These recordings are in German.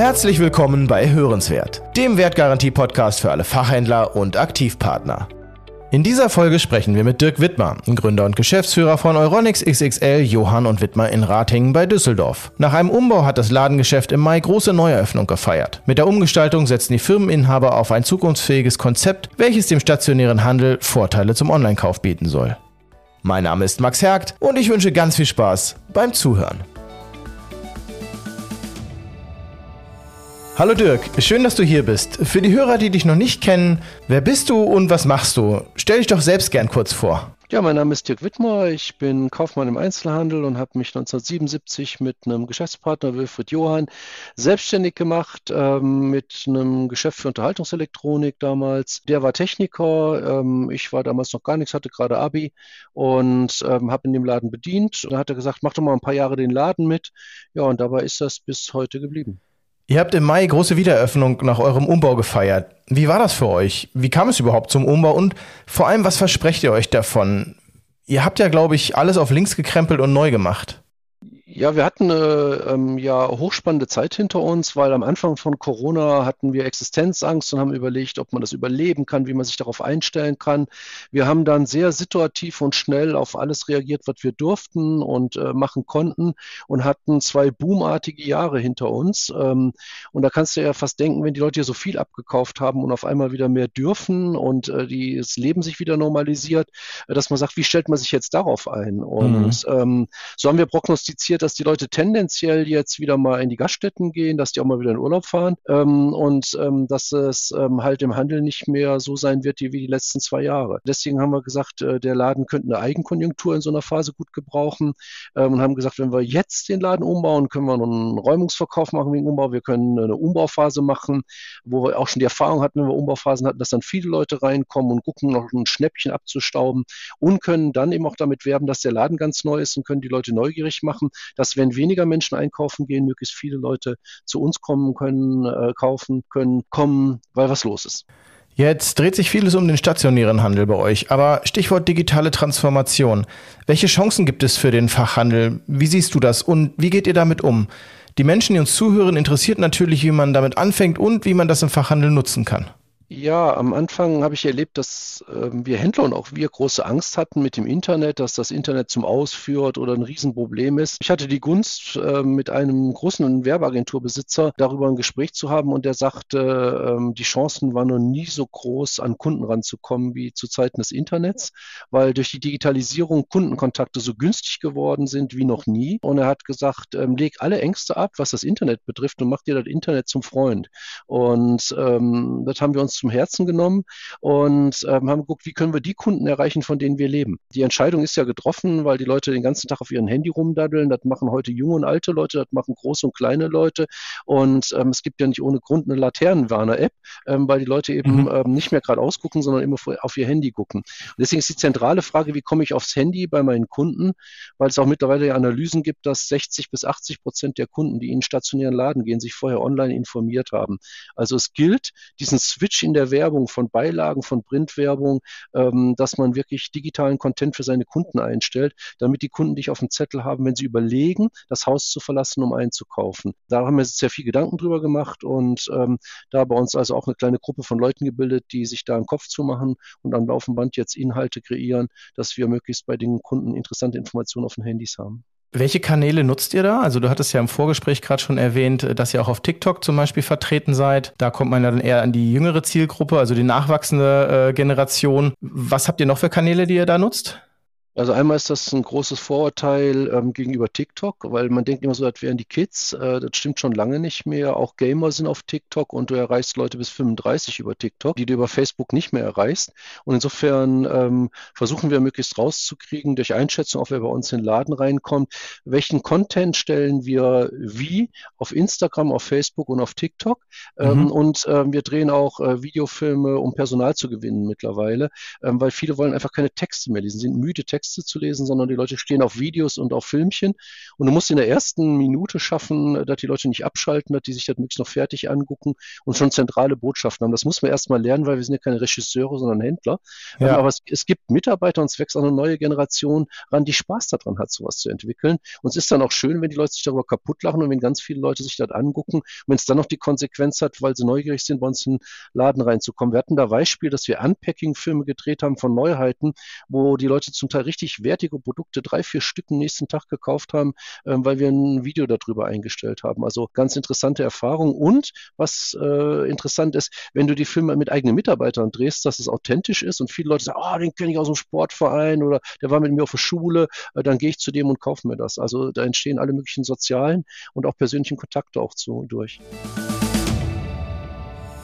Herzlich willkommen bei Hörenswert, dem Wertgarantie-Podcast für alle Fachhändler und Aktivpartner. In dieser Folge sprechen wir mit Dirk Wittmer, Gründer und Geschäftsführer von Euronics XXL Johann und Wittmer in Ratingen bei Düsseldorf. Nach einem Umbau hat das Ladengeschäft im Mai große Neueröffnung gefeiert. Mit der Umgestaltung setzen die Firmeninhaber auf ein zukunftsfähiges Konzept, welches dem stationären Handel Vorteile zum Online-Kauf bieten soll. Mein Name ist Max Hergt und ich wünsche ganz viel Spaß beim Zuhören. Hallo Dirk, schön, dass du hier bist. Für die Hörer, die dich noch nicht kennen, wer bist du und was machst du? Stell dich doch selbst gern kurz vor. Ja, mein Name ist Dirk Wittmer. Ich bin Kaufmann im Einzelhandel und habe mich 1977 mit einem Geschäftspartner Wilfried Johann selbstständig gemacht ähm, mit einem Geschäft für Unterhaltungselektronik damals. Der war Techniker. Ähm, ich war damals noch gar nichts, hatte gerade Abi und ähm, habe in dem Laden bedient. Und dann hat er gesagt, mach doch mal ein paar Jahre den Laden mit. Ja, und dabei ist das bis heute geblieben. Ihr habt im Mai große Wiedereröffnung nach eurem Umbau gefeiert. Wie war das für euch? Wie kam es überhaupt zum Umbau? Und vor allem, was versprecht ihr euch davon? Ihr habt ja, glaube ich, alles auf links gekrempelt und neu gemacht. Ja, wir hatten eine ähm, ja, hochspannende Zeit hinter uns, weil am Anfang von Corona hatten wir Existenzangst und haben überlegt, ob man das überleben kann, wie man sich darauf einstellen kann. Wir haben dann sehr situativ und schnell auf alles reagiert, was wir durften und äh, machen konnten und hatten zwei boomartige Jahre hinter uns. Ähm, und da kannst du ja fast denken, wenn die Leute hier so viel abgekauft haben und auf einmal wieder mehr dürfen und äh, die, das Leben sich wieder normalisiert, äh, dass man sagt, wie stellt man sich jetzt darauf ein? Und mhm. ähm, so haben wir prognostiziert, dass die Leute tendenziell jetzt wieder mal in die Gaststätten gehen, dass die auch mal wieder in Urlaub fahren ähm, und ähm, dass es ähm, halt im Handel nicht mehr so sein wird wie die letzten zwei Jahre. Deswegen haben wir gesagt, äh, der Laden könnte eine Eigenkonjunktur in so einer Phase gut gebrauchen ähm, und haben gesagt, wenn wir jetzt den Laden umbauen, können wir einen Räumungsverkauf machen wegen Umbau. Wir können eine Umbauphase machen, wo wir auch schon die Erfahrung hatten, wenn wir Umbauphasen hatten, dass dann viele Leute reinkommen und gucken, noch ein Schnäppchen abzustauben und können dann eben auch damit werben, dass der Laden ganz neu ist und können die Leute neugierig machen, dass wenn weniger Menschen einkaufen gehen, möglichst viele Leute zu uns kommen können, äh, kaufen können, kommen, weil was los ist. Jetzt dreht sich vieles um den stationären Handel bei euch, aber Stichwort digitale Transformation. Welche Chancen gibt es für den Fachhandel? Wie siehst du das und wie geht ihr damit um? Die Menschen, die uns zuhören, interessiert natürlich, wie man damit anfängt und wie man das im Fachhandel nutzen kann. Ja, am Anfang habe ich erlebt, dass äh, wir Händler und auch wir große Angst hatten mit dem Internet, dass das Internet zum Ausführt oder ein Riesenproblem ist. Ich hatte die Gunst, äh, mit einem großen Werbeagenturbesitzer darüber ein Gespräch zu haben und der sagte, äh, die Chancen waren noch nie so groß, an Kunden ranzukommen wie zu Zeiten des Internets, weil durch die Digitalisierung Kundenkontakte so günstig geworden sind wie noch nie. Und er hat gesagt, ähm, leg alle Ängste ab, was das Internet betrifft und mach dir das Internet zum Freund. Und ähm, das haben wir uns zum Herzen genommen und ähm, haben geguckt, wie können wir die Kunden erreichen, von denen wir leben. Die Entscheidung ist ja getroffen, weil die Leute den ganzen Tag auf ihren Handy rumdaddeln. Das machen heute junge und alte Leute, das machen große und kleine Leute. Und ähm, es gibt ja nicht ohne Grund eine Laternenwarner-App, ähm, weil die Leute eben mhm. ähm, nicht mehr gerade ausgucken, sondern immer auf ihr Handy gucken. Und deswegen ist die zentrale Frage, wie komme ich aufs Handy bei meinen Kunden, weil es auch mittlerweile ja Analysen gibt, dass 60 bis 80 Prozent der Kunden, die in stationären Laden gehen, sich vorher online informiert haben. Also es gilt, diesen Switch in in der Werbung, von Beilagen, von Printwerbung, ähm, dass man wirklich digitalen Content für seine Kunden einstellt, damit die Kunden dich auf dem Zettel haben, wenn sie überlegen, das Haus zu verlassen, um einzukaufen. Da haben wir sehr viel Gedanken drüber gemacht und ähm, da bei uns also auch eine kleine Gruppe von Leuten gebildet, die sich da einen Kopf zu machen und am laufenden Band jetzt Inhalte kreieren, dass wir möglichst bei den Kunden interessante Informationen auf den Handys haben. Welche Kanäle nutzt ihr da? Also du hattest ja im Vorgespräch gerade schon erwähnt, dass ihr auch auf TikTok zum Beispiel vertreten seid. Da kommt man ja dann eher an die jüngere Zielgruppe, also die nachwachsende äh, Generation. Was habt ihr noch für Kanäle, die ihr da nutzt? Also einmal ist das ein großes Vorurteil ähm, gegenüber TikTok, weil man denkt immer so, das wären die Kids. Äh, das stimmt schon lange nicht mehr. Auch Gamer sind auf TikTok und du erreichst Leute bis 35 über TikTok, die du über Facebook nicht mehr erreichst. Und insofern ähm, versuchen wir möglichst rauszukriegen durch Einschätzung, auch wer bei uns in den Laden reinkommt, welchen Content stellen wir wie auf Instagram, auf Facebook und auf TikTok. Ähm, mhm. Und ähm, wir drehen auch äh, Videofilme, um Personal zu gewinnen mittlerweile, ähm, weil viele wollen einfach keine Texte mehr lesen, sind müde Texte Texte zu lesen, sondern die Leute stehen auf Videos und auf Filmchen. Und du musst in der ersten Minute schaffen, dass die Leute nicht abschalten, dass die sich das möglichst noch fertig angucken und schon zentrale Botschaften haben. Das muss man erstmal lernen, weil wir sind ja keine Regisseure, sondern Händler. Ja. Aber es, es, gibt Mitarbeiter und es wächst auch eine neue Generation ran, die Spaß daran hat, sowas zu entwickeln. Und es ist dann auch schön, wenn die Leute sich darüber kaputt lachen und wenn ganz viele Leute sich das angucken. Und wenn es dann noch die Konsequenz hat, weil sie neugierig sind, bei uns in den Laden reinzukommen. Wir hatten da Beispiel, dass wir Unpacking-Filme gedreht haben von Neuheiten, wo die Leute zum Teil richtig wertige Produkte, drei, vier Stück am nächsten Tag gekauft haben, äh, weil wir ein Video darüber eingestellt haben. Also ganz interessante Erfahrung. Und was äh, interessant ist, wenn du die Filme mit eigenen Mitarbeitern drehst, dass es authentisch ist und viele Leute sagen, oh, den kenne ich aus dem Sportverein oder der war mit mir auf der Schule, äh, dann gehe ich zu dem und kaufe mir das. Also da entstehen alle möglichen sozialen und auch persönlichen Kontakte auch zu, durch.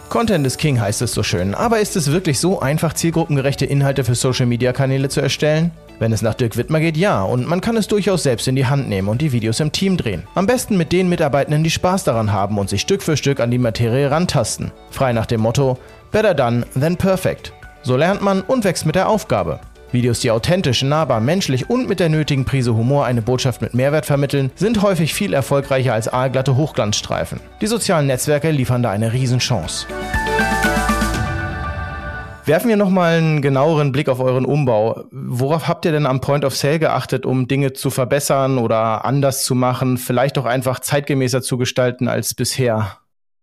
Content is King heißt es so schön, aber ist es wirklich so einfach, zielgruppengerechte Inhalte für Social-Media-Kanäle zu erstellen? Wenn es nach Dirk Wittmer geht, ja, und man kann es durchaus selbst in die Hand nehmen und die Videos im Team drehen. Am besten mit den Mitarbeitenden, die Spaß daran haben und sich Stück für Stück an die Materie rantasten. Frei nach dem Motto, better done than perfect. So lernt man und wächst mit der Aufgabe. Videos, die authentisch, nahbar, menschlich und mit der nötigen Prise Humor eine Botschaft mit Mehrwert vermitteln, sind häufig viel erfolgreicher als aalglatte Hochglanzstreifen. Die sozialen Netzwerke liefern da eine Riesenchance. Werfen wir nochmal einen genaueren Blick auf euren Umbau. Worauf habt ihr denn am Point of Sale geachtet, um Dinge zu verbessern oder anders zu machen, vielleicht auch einfach zeitgemäßer zu gestalten als bisher?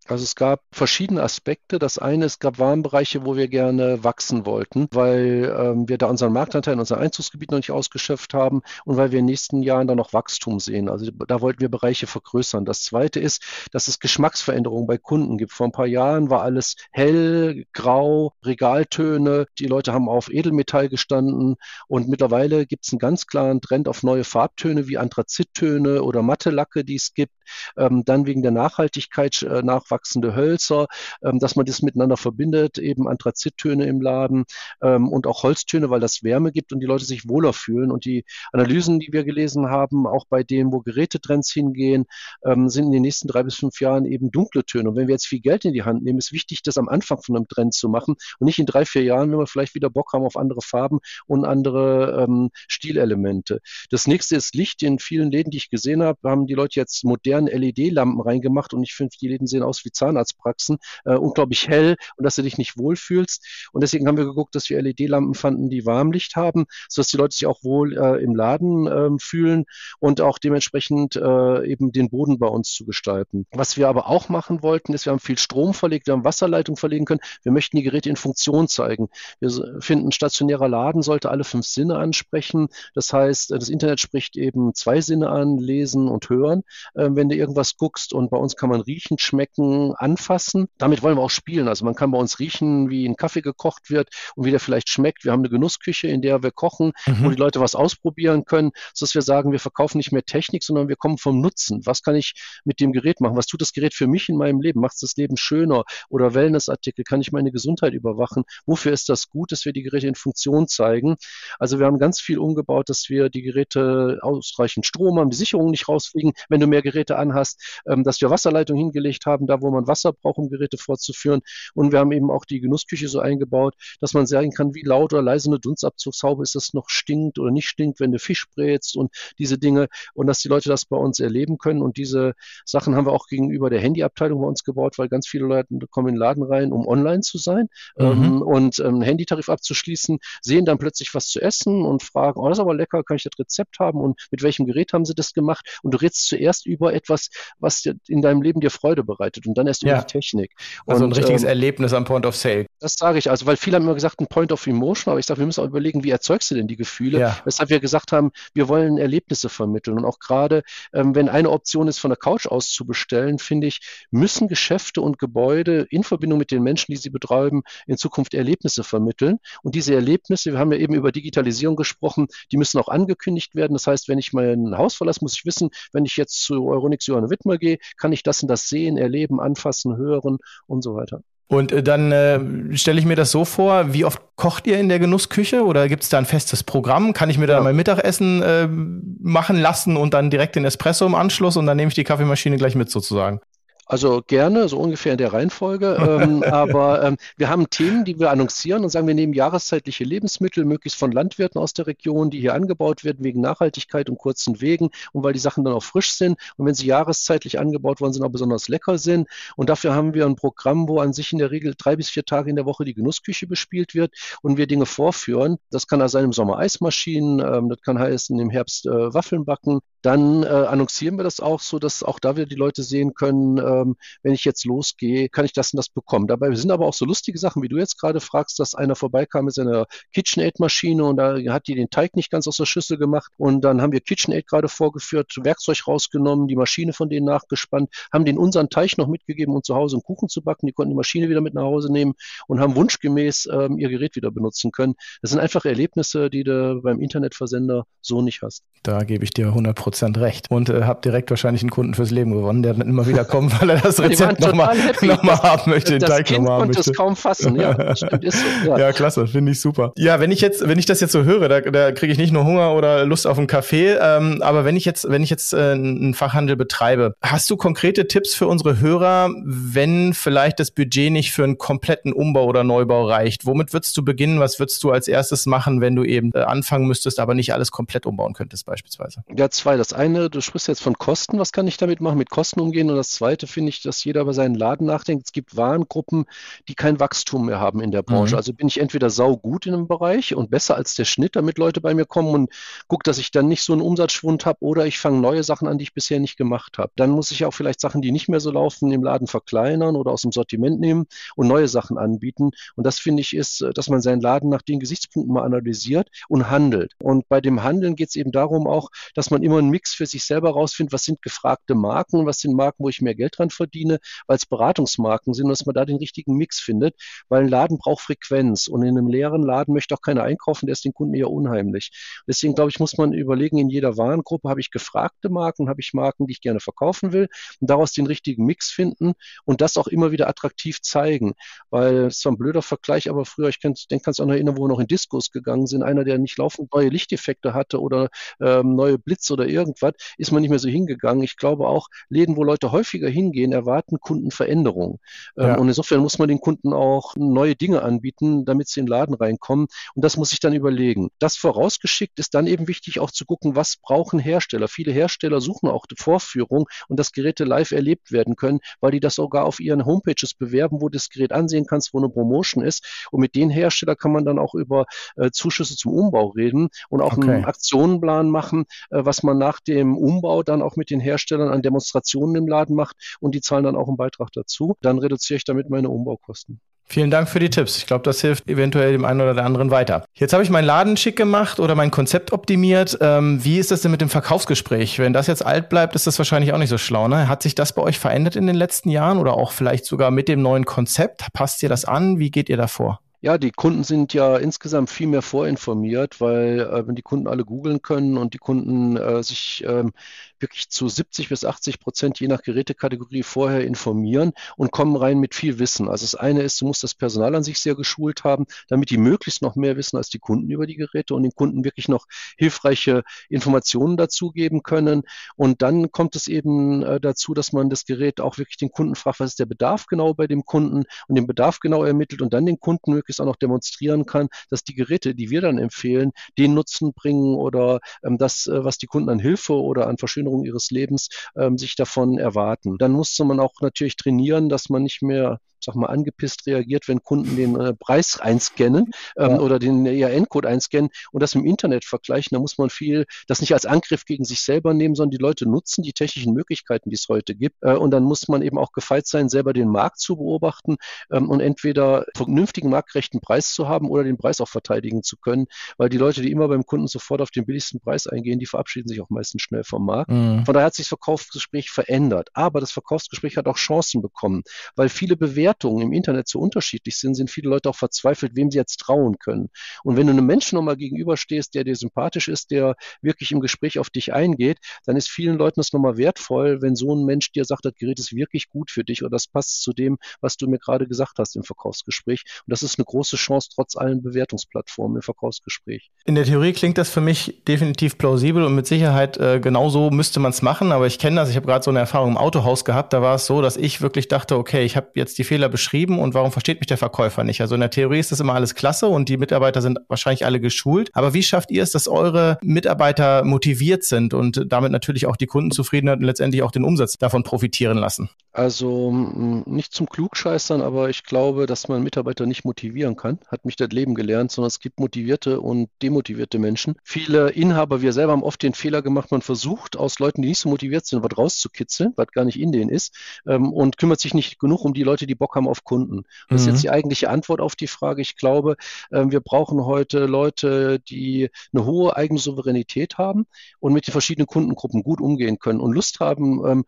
Also es gab verschiedene Aspekte. Das eine, es gab Warnbereiche, wo wir gerne wachsen wollten, weil ähm, wir da unseren Marktanteil in unser Einzugsgebiet noch nicht ausgeschöpft haben und weil wir in den nächsten Jahren da noch Wachstum sehen. Also da wollten wir Bereiche vergrößern. Das zweite ist, dass es Geschmacksveränderungen bei Kunden gibt. Vor ein paar Jahren war alles hell, grau, Regaltöne. Die Leute haben auf Edelmetall gestanden und mittlerweile gibt es einen ganz klaren Trend auf neue Farbtöne wie Anthrazittöne oder matte Lacke, die es gibt. Ähm, dann wegen der Nachhaltigkeit äh, nach wachsende Hölzer, ähm, dass man das miteinander verbindet, eben Anthrazittöne im Laden ähm, und auch Holztöne, weil das Wärme gibt und die Leute sich wohler fühlen. Und die Analysen, die wir gelesen haben, auch bei denen, wo Gerätetrends hingehen, ähm, sind in den nächsten drei bis fünf Jahren eben dunkle Töne. Und wenn wir jetzt viel Geld in die Hand nehmen, ist wichtig, das am Anfang von einem Trend zu machen und nicht in drei, vier Jahren, wenn wir vielleicht wieder Bock haben auf andere Farben und andere ähm, Stilelemente. Das nächste ist Licht. In vielen Läden, die ich gesehen habe, haben die Leute jetzt moderne LED-Lampen reingemacht und ich finde, die Läden sehen aus wie Zahnarztpraxen, äh, unglaublich hell und dass du dich nicht wohlfühlst. Und deswegen haben wir geguckt, dass wir LED-Lampen fanden, die Warmlicht haben, sodass die Leute sich auch wohl äh, im Laden äh, fühlen und auch dementsprechend äh, eben den Boden bei uns zu gestalten. Was wir aber auch machen wollten, ist, wir haben viel Strom verlegt, wir haben Wasserleitung verlegen können. Wir möchten die Geräte in Funktion zeigen. Wir finden, stationärer Laden sollte alle fünf Sinne ansprechen. Das heißt, das Internet spricht eben zwei Sinne an, lesen und hören, äh, wenn du irgendwas guckst. Und bei uns kann man riechen, schmecken, anfassen. Damit wollen wir auch spielen. Also man kann bei uns riechen, wie ein Kaffee gekocht wird und wie der vielleicht schmeckt. Wir haben eine Genussküche, in der wir kochen, mhm. wo die Leute was ausprobieren können, sodass wir sagen, wir verkaufen nicht mehr Technik, sondern wir kommen vom Nutzen. Was kann ich mit dem Gerät machen? Was tut das Gerät für mich in meinem Leben? Macht es das Leben schöner? Oder Wellnessartikel? Kann ich meine Gesundheit überwachen? Wofür ist das gut, dass wir die Geräte in Funktion zeigen? Also wir haben ganz viel umgebaut, dass wir die Geräte ausreichend Strom haben, die Sicherungen nicht rausfliegen, wenn du mehr Geräte anhast, ähm, dass wir Wasserleitungen hingelegt haben, da wo man Wasser braucht, um Geräte fortzuführen. Und wir haben eben auch die Genussküche so eingebaut, dass man sagen kann, wie laut oder leise eine Dunstabzugshaube ist, das noch stinkt oder nicht stinkt, wenn du Fisch brätst und diese Dinge. Und dass die Leute das bei uns erleben können. Und diese Sachen haben wir auch gegenüber der Handyabteilung bei uns gebaut, weil ganz viele Leute kommen in den Laden rein, um online zu sein mhm. ähm, und ähm, Handytarif abzuschließen, sehen dann plötzlich was zu essen und fragen, oh, das ist aber lecker, kann ich das Rezept haben und mit welchem Gerät haben sie das gemacht? Und du redest zuerst über etwas, was dir in deinem Leben dir Freude bereitet. Und und dann erst über die Technik. Also und, ein richtiges ähm, Erlebnis am Point of Sale. Das sage ich, also weil viele haben immer gesagt, ein Point of Emotion, aber ich sage, wir müssen auch überlegen, wie erzeugst du denn die Gefühle? Ja. Weshalb wir gesagt haben, wir wollen Erlebnisse vermitteln. Und auch gerade, ähm, wenn eine Option ist, von der Couch aus zu bestellen, finde ich, müssen Geschäfte und Gebäude in Verbindung mit den Menschen, die sie betreiben, in Zukunft Erlebnisse vermitteln. Und diese Erlebnisse, wir haben ja eben über Digitalisierung gesprochen, die müssen auch angekündigt werden. Das heißt, wenn ich mein Haus verlasse, muss ich wissen, wenn ich jetzt zu Euronix Johann Wittmer gehe, kann ich das und das sehen, erleben, anfassen, hören und so weiter. Und äh, dann äh, stelle ich mir das so vor, wie oft kocht ihr in der Genussküche oder gibt es da ein festes Programm? Kann ich mir ja. da mein Mittagessen äh, machen lassen und dann direkt den Espresso im Anschluss und dann nehme ich die Kaffeemaschine gleich mit sozusagen? Also gerne, so ungefähr in der Reihenfolge. ähm, aber ähm, wir haben Themen, die wir annoncieren und sagen, wir nehmen jahreszeitliche Lebensmittel, möglichst von Landwirten aus der Region, die hier angebaut werden wegen Nachhaltigkeit und kurzen Wegen und weil die Sachen dann auch frisch sind. Und wenn sie jahreszeitlich angebaut worden sind, auch besonders lecker sind. Und dafür haben wir ein Programm, wo an sich in der Regel drei bis vier Tage in der Woche die Genussküche bespielt wird und wir Dinge vorführen. Das kann also sein im Sommer Eismaschinen, ähm, das kann heißen im Herbst äh, Waffeln backen. Dann äh, annoncieren wir das auch so, dass auch da wieder die Leute sehen können, ähm, wenn ich jetzt losgehe, kann ich das und das bekommen. Dabei sind aber auch so lustige Sachen, wie du jetzt gerade fragst, dass einer vorbeikam mit seiner KitchenAid-Maschine und da hat die den Teig nicht ganz aus der Schüssel gemacht und dann haben wir KitchenAid gerade vorgeführt, Werkzeug rausgenommen, die Maschine von denen nachgespannt, haben den unseren Teig noch mitgegeben, um zu Hause einen Kuchen zu backen. Die konnten die Maschine wieder mit nach Hause nehmen und haben wunschgemäß ähm, ihr Gerät wieder benutzen können. Das sind einfach Erlebnisse, die du beim Internetversender so nicht hast. Da gebe ich dir 100 Prozent recht und äh, habe direkt wahrscheinlich einen Kunden fürs Leben gewonnen, der dann immer wieder kommt, weil er das Rezept nochmal noch mal haben möchte, den das Teig nochmal haben möchte. Das kaum fassen, ja, stimmt, ist so. Ja, ja klasse, finde ich super. Ja, wenn ich jetzt, wenn ich das jetzt so höre, da, da kriege ich nicht nur Hunger oder Lust auf einen Kaffee, ähm, aber wenn ich jetzt, wenn ich jetzt äh, einen Fachhandel betreibe, hast du konkrete Tipps für unsere Hörer, wenn vielleicht das Budget nicht für einen kompletten Umbau oder Neubau reicht? Womit würdest du beginnen? Was würdest du als erstes machen, wenn du eben äh, anfangen müsstest, aber nicht alles komplett umbauen könntest beispielsweise? Ja, zwei. Das eine, du sprichst jetzt von Kosten. Was kann ich damit machen? Mit Kosten umgehen. Und das zweite finde ich, dass jeder über seinen Laden nachdenkt. Es gibt Warengruppen, die kein Wachstum mehr haben in der Branche. Mhm. Also bin ich entweder sau gut in einem Bereich und besser als der Schnitt, damit Leute bei mir kommen und gucke, dass ich dann nicht so einen Umsatzschwund habe oder ich fange neue Sachen an, die ich bisher nicht gemacht habe. Dann muss ich auch vielleicht Sachen, die nicht mehr so laufen, im Laden verkleinern oder aus dem Sortiment nehmen und neue Sachen anbieten. Und das finde ich ist, dass man seinen Laden nach den Gesichtspunkten mal analysiert und handelt. Und bei dem Handeln geht es eben darum auch, dass man immer einen Mix für sich selber rausfindet, was sind gefragte Marken, was sind Marken, wo ich mehr Geld dran verdiene, weil es Beratungsmarken sind, dass man da den richtigen Mix findet, weil ein Laden braucht Frequenz und in einem leeren Laden möchte auch keiner einkaufen, der ist den Kunden eher unheimlich. Deswegen glaube ich, muss man überlegen, in jeder Warengruppe habe ich gefragte Marken, habe ich Marken, die ich gerne verkaufen will und daraus den richtigen Mix finden und das auch immer wieder attraktiv zeigen, weil es zwar ein blöder Vergleich, aber früher, ich denke, kannst du auch noch erinnern, wo wir noch in Diskos gegangen sind, einer, der nicht laufend neue Lichteffekte hatte oder ähm, neue Blitz oder irgendwas, ist man nicht mehr so hingegangen. Ich glaube auch, Läden, wo Leute häufiger hingehen, erwarten Kunden Veränderungen. Ähm, ja. Und insofern muss man den Kunden auch neue Dinge anbieten, damit sie in den Laden reinkommen. Und das muss ich dann überlegen. Das vorausgeschickt ist dann eben wichtig auch zu gucken, was brauchen Hersteller. Viele Hersteller suchen auch die Vorführung und dass Geräte live erlebt werden können, weil die das sogar auf ihren Homepages bewerben, wo du das Gerät ansehen kannst, wo eine Promotion ist. Und mit den Herstellern kann man dann auch über äh, Zuschüsse zum Umbau reden und auch okay. einen Aktionenplan machen, äh, was man nach dem Umbau dann auch mit den Herstellern an Demonstrationen im Laden macht und die zahlen dann auch einen Beitrag dazu. Dann reduziere ich damit meine Umbaukosten. Vielen Dank für die Tipps. Ich glaube, das hilft eventuell dem einen oder der anderen weiter. Jetzt habe ich meinen Laden schick gemacht oder mein Konzept optimiert. Ähm, wie ist das denn mit dem Verkaufsgespräch? Wenn das jetzt alt bleibt, ist das wahrscheinlich auch nicht so schlau. Ne? Hat sich das bei euch verändert in den letzten Jahren oder auch vielleicht sogar mit dem neuen Konzept? Passt ihr das an? Wie geht ihr davor? Ja, die Kunden sind ja insgesamt viel mehr vorinformiert, weil äh, wenn die Kunden alle googeln können und die Kunden äh, sich ähm, wirklich zu 70 bis 80 Prozent je nach Gerätekategorie vorher informieren und kommen rein mit viel Wissen. Also das eine ist, du musst das Personal an sich sehr geschult haben, damit die möglichst noch mehr wissen als die Kunden über die Geräte und den Kunden wirklich noch hilfreiche Informationen dazu geben können. Und dann kommt es eben äh, dazu, dass man das Gerät auch wirklich den Kunden fragt, was ist der Bedarf genau bei dem Kunden und den Bedarf genau ermittelt und dann den Kunden möglichst möglichst auch noch demonstrieren kann, dass die Geräte, die wir dann empfehlen, den Nutzen bringen oder ähm, das, äh, was die Kunden an Hilfe oder an Verschönerung ihres Lebens ähm, sich davon erwarten. Dann musste man auch natürlich trainieren, dass man nicht mehr sag mal, angepisst reagiert, wenn Kunden den äh, Preis einscannen ähm, ja. oder den ERN-Code einscannen und das im Internet vergleichen. Da muss man viel, das nicht als Angriff gegen sich selber nehmen, sondern die Leute nutzen die technischen Möglichkeiten, die es heute gibt. Äh, und dann muss man eben auch gefeit sein, selber den Markt zu beobachten ähm, und entweder vernünftigen marktgerechten Preis zu haben oder den Preis auch verteidigen zu können, weil die Leute, die immer beim Kunden sofort auf den billigsten Preis eingehen, die verabschieden sich auch meistens schnell vom Markt. Mhm. Von daher hat sich das Verkaufsgespräch verändert. Aber das Verkaufsgespräch hat auch Chancen bekommen, weil viele Bewertungen Bewertungen im Internet so unterschiedlich sind, sind viele Leute auch verzweifelt, wem sie jetzt trauen können. Und wenn du einem Menschen nochmal gegenüberstehst, der dir sympathisch ist, der wirklich im Gespräch auf dich eingeht, dann ist vielen Leuten das nochmal wertvoll, wenn so ein Mensch dir sagt, das Gerät ist wirklich gut für dich oder das passt zu dem, was du mir gerade gesagt hast im Verkaufsgespräch. Und das ist eine große Chance trotz allen Bewertungsplattformen im Verkaufsgespräch. In der Theorie klingt das für mich definitiv plausibel und mit Sicherheit äh, genau müsste man es machen. Aber ich kenne das, ich habe gerade so eine Erfahrung im Autohaus gehabt. Da war es so, dass ich wirklich dachte, okay, ich habe jetzt die Fehler beschrieben und warum versteht mich der Verkäufer nicht? Also in der Theorie ist das immer alles klasse und die Mitarbeiter sind wahrscheinlich alle geschult. Aber wie schafft ihr es, dass eure Mitarbeiter motiviert sind und damit natürlich auch die Kundenzufriedenheit und letztendlich auch den Umsatz davon profitieren lassen? Also nicht zum Klugscheißern, aber ich glaube, dass man Mitarbeiter nicht motivieren kann, hat mich das Leben gelernt, sondern es gibt motivierte und demotivierte Menschen. Viele Inhaber, wir selber haben oft den Fehler gemacht, man versucht aus Leuten, die nicht so motiviert sind, was rauszukitzeln, was gar nicht in denen ist, ähm, und kümmert sich nicht genug um die Leute, die Bock haben auf Kunden. Das mhm. ist jetzt die eigentliche Antwort auf die Frage. Ich glaube, ähm, wir brauchen heute Leute, die eine hohe eigene Souveränität haben und mit den verschiedenen Kundengruppen gut umgehen können und Lust haben, ähm,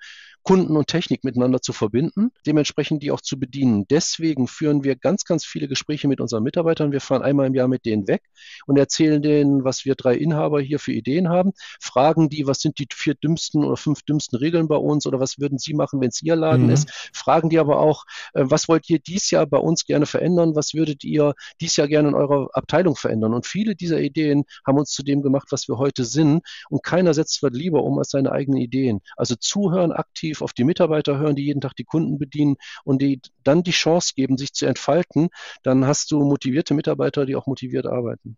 Kunden und Technik miteinander zu verbinden, dementsprechend die auch zu bedienen. Deswegen führen wir ganz, ganz viele Gespräche mit unseren Mitarbeitern. Wir fahren einmal im Jahr mit denen weg und erzählen denen, was wir drei Inhaber hier für Ideen haben, fragen die, was sind die vier dümmsten oder fünf dümmsten Regeln bei uns oder was würden sie machen, wenn es ihr Laden mhm. ist, fragen die aber auch, äh, was wollt ihr dies Jahr bei uns gerne verändern, was würdet ihr dies Jahr gerne in eurer Abteilung verändern? Und viele dieser Ideen haben uns zu dem gemacht, was wir heute sind und keiner setzt was lieber um als seine eigenen Ideen. Also zuhören aktiv, aktiv auf die Mitarbeiter hören, die jeden Tag die Kunden bedienen und die dann die Chance geben, sich zu entfalten, dann hast du motivierte Mitarbeiter, die auch motiviert arbeiten.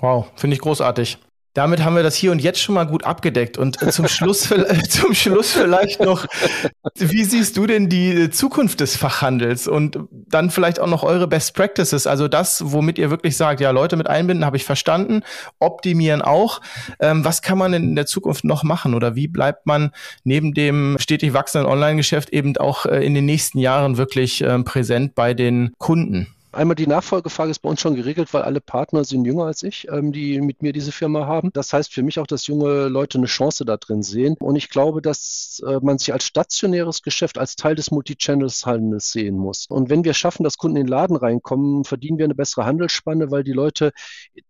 Wow, finde ich großartig. Damit haben wir das hier und jetzt schon mal gut abgedeckt. Und äh, zum Schluss, zum Schluss vielleicht noch, wie siehst du denn die Zukunft des Fachhandels und dann vielleicht auch noch eure Best Practices? Also das, womit ihr wirklich sagt, ja, Leute mit einbinden, habe ich verstanden, optimieren auch. Ähm, was kann man denn in der Zukunft noch machen oder wie bleibt man neben dem stetig wachsenden Online-Geschäft eben auch äh, in den nächsten Jahren wirklich äh, präsent bei den Kunden? Einmal die Nachfolgefrage ist bei uns schon geregelt, weil alle Partner sind jünger als ich, ähm, die mit mir diese Firma haben. Das heißt für mich auch, dass junge Leute eine Chance da drin sehen. Und ich glaube, dass äh, man sich als stationäres Geschäft, als Teil des Multi-Channels-Handels sehen muss. Und wenn wir schaffen, dass Kunden in den Laden reinkommen, verdienen wir eine bessere Handelsspanne, weil die Leute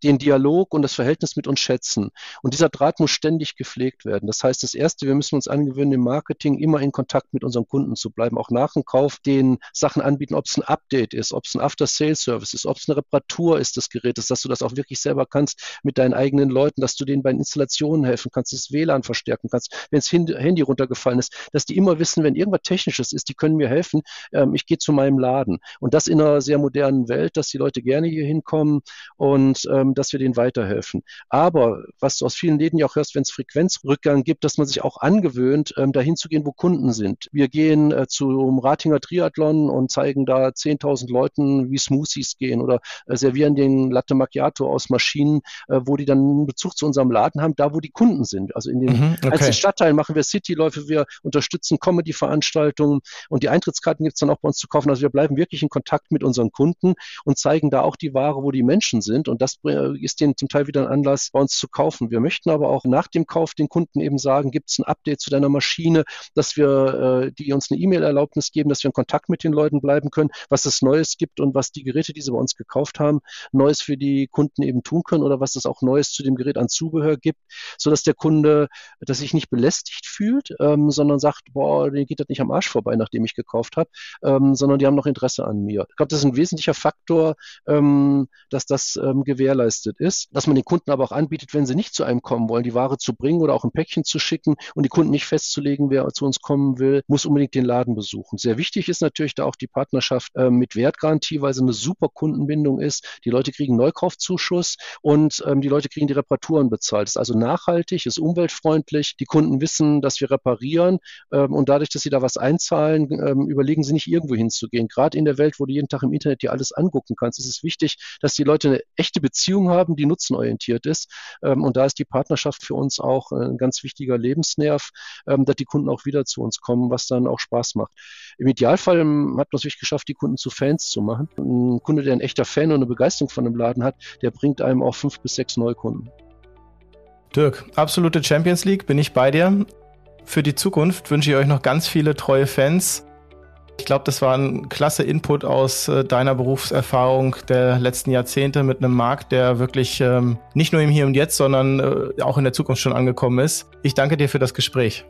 den Dialog und das Verhältnis mit uns schätzen. Und dieser Draht muss ständig gepflegt werden. Das heißt, das Erste, wir müssen uns angewöhnen, im Marketing immer in Kontakt mit unseren Kunden zu bleiben, auch nach dem Kauf, den Sachen anbieten, ob es ein Update ist, ob es ein After Sales Service ist, ob es eine Reparatur ist des Gerätes, dass du das auch wirklich selber kannst mit deinen eigenen Leuten, dass du denen bei den Installationen helfen kannst, das WLAN verstärken kannst, wenn das Handy runtergefallen ist, dass die immer wissen, wenn irgendwas Technisches ist, die können mir helfen, ähm, ich gehe zu meinem Laden. Und das in einer sehr modernen Welt, dass die Leute gerne hier hinkommen und ähm, dass wir denen weiterhelfen. Aber was du aus vielen Läden ja auch hörst, wenn es Frequenzrückgang gibt, dass man sich auch angewöhnt, ähm, dahin zu gehen, wo Kunden sind. Wir gehen äh, zum Ratinger Triathlon und zeigen da 10.000 Leuten, wie Smoothies gehen oder äh, servieren den Latte Macchiato aus Maschinen, äh, wo die dann einen Bezug zu unserem Laden haben, da wo die Kunden sind. Also in den mhm, okay. einzelnen Stadtteilen machen wir Cityläufe, wir unterstützen Comedy-Veranstaltungen und die Eintrittskarten gibt es dann auch bei uns zu kaufen. Also wir bleiben wirklich in Kontakt mit unseren Kunden und zeigen da auch die Ware, wo die Menschen sind und das äh, ist denen zum Teil wieder ein Anlass, bei uns zu kaufen. Wir möchten aber auch nach dem Kauf den Kunden eben sagen, gibt es ein Update zu deiner Maschine, dass wir äh, die uns eine E-Mail-Erlaubnis geben, dass wir in Kontakt mit den Leuten bleiben können, was es Neues gibt und was die Geräte, die sie bei uns gekauft haben, Neues für die Kunden eben tun können oder was es auch Neues zu dem Gerät an Zubehör gibt, so dass der Kunde, dass sich nicht belästigt fühlt, ähm, sondern sagt, boah, denen geht das nicht am Arsch vorbei, nachdem ich gekauft habe, ähm, sondern die haben noch Interesse an mir. Ich glaube, das ist ein wesentlicher Faktor, ähm, dass das ähm, gewährleistet ist, dass man den Kunden aber auch anbietet, wenn sie nicht zu einem kommen wollen, die Ware zu bringen oder auch ein Päckchen zu schicken und die Kunden nicht festzulegen, wer zu uns kommen will, muss unbedingt den Laden besuchen. Sehr wichtig ist natürlich da auch die Partnerschaft äh, mit Wertgarantie, weil sie eine super Kundenbindung ist. Die Leute kriegen Neukaufzuschuss und ähm, die Leute kriegen die Reparaturen bezahlt. Das ist also nachhaltig, ist umweltfreundlich. Die Kunden wissen, dass wir reparieren ähm, und dadurch, dass sie da was einzahlen, ähm, überlegen sie nicht irgendwo hinzugehen. Gerade in der Welt, wo du jeden Tag im Internet dir alles angucken kannst, ist es wichtig, dass die Leute eine echte Beziehung haben, die nutzenorientiert ist. Ähm, und da ist die Partnerschaft für uns auch ein ganz wichtiger Lebensnerv, ähm, dass die Kunden auch wieder zu uns kommen, was dann auch Spaß macht. Im Idealfall ähm, hat man es wirklich geschafft, die Kunden zu Fans zu machen. Ein Kunde, der ein echter Fan und eine Begeisterung von dem Laden hat, der bringt einem auch fünf bis sechs Neukunden. Dirk, absolute Champions League, bin ich bei dir. Für die Zukunft wünsche ich euch noch ganz viele treue Fans. Ich glaube, das war ein klasse Input aus äh, deiner Berufserfahrung der letzten Jahrzehnte mit einem Markt, der wirklich ähm, nicht nur im Hier und Jetzt, sondern äh, auch in der Zukunft schon angekommen ist. Ich danke dir für das Gespräch.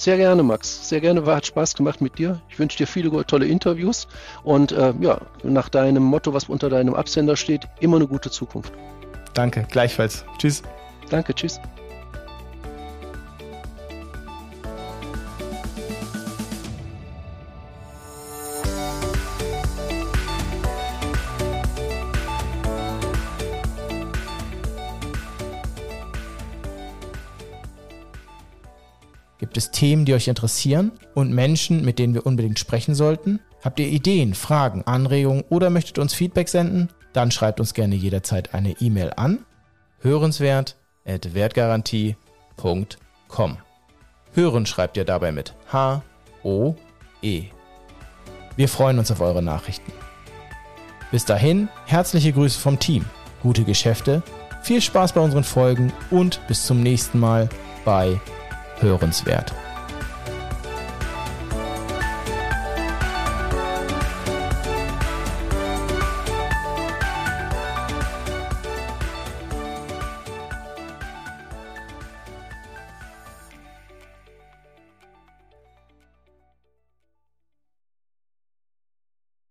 Sehr gerne, Max. Sehr gerne. War, hat Spaß gemacht mit dir. Ich wünsche dir viele tolle Interviews und äh, ja, nach deinem Motto, was unter deinem Absender steht, immer eine gute Zukunft. Danke, gleichfalls. Tschüss. Danke, tschüss. Themen, die euch interessieren und Menschen, mit denen wir unbedingt sprechen sollten? Habt ihr Ideen, Fragen, Anregungen oder möchtet uns Feedback senden? Dann schreibt uns gerne jederzeit eine E-Mail an hörenswert@wertgarantie.com. Hören schreibt ihr dabei mit H O E. Wir freuen uns auf eure Nachrichten. Bis dahin, herzliche Grüße vom Team, gute Geschäfte, viel Spaß bei unseren Folgen und bis zum nächsten Mal bei hörenswert.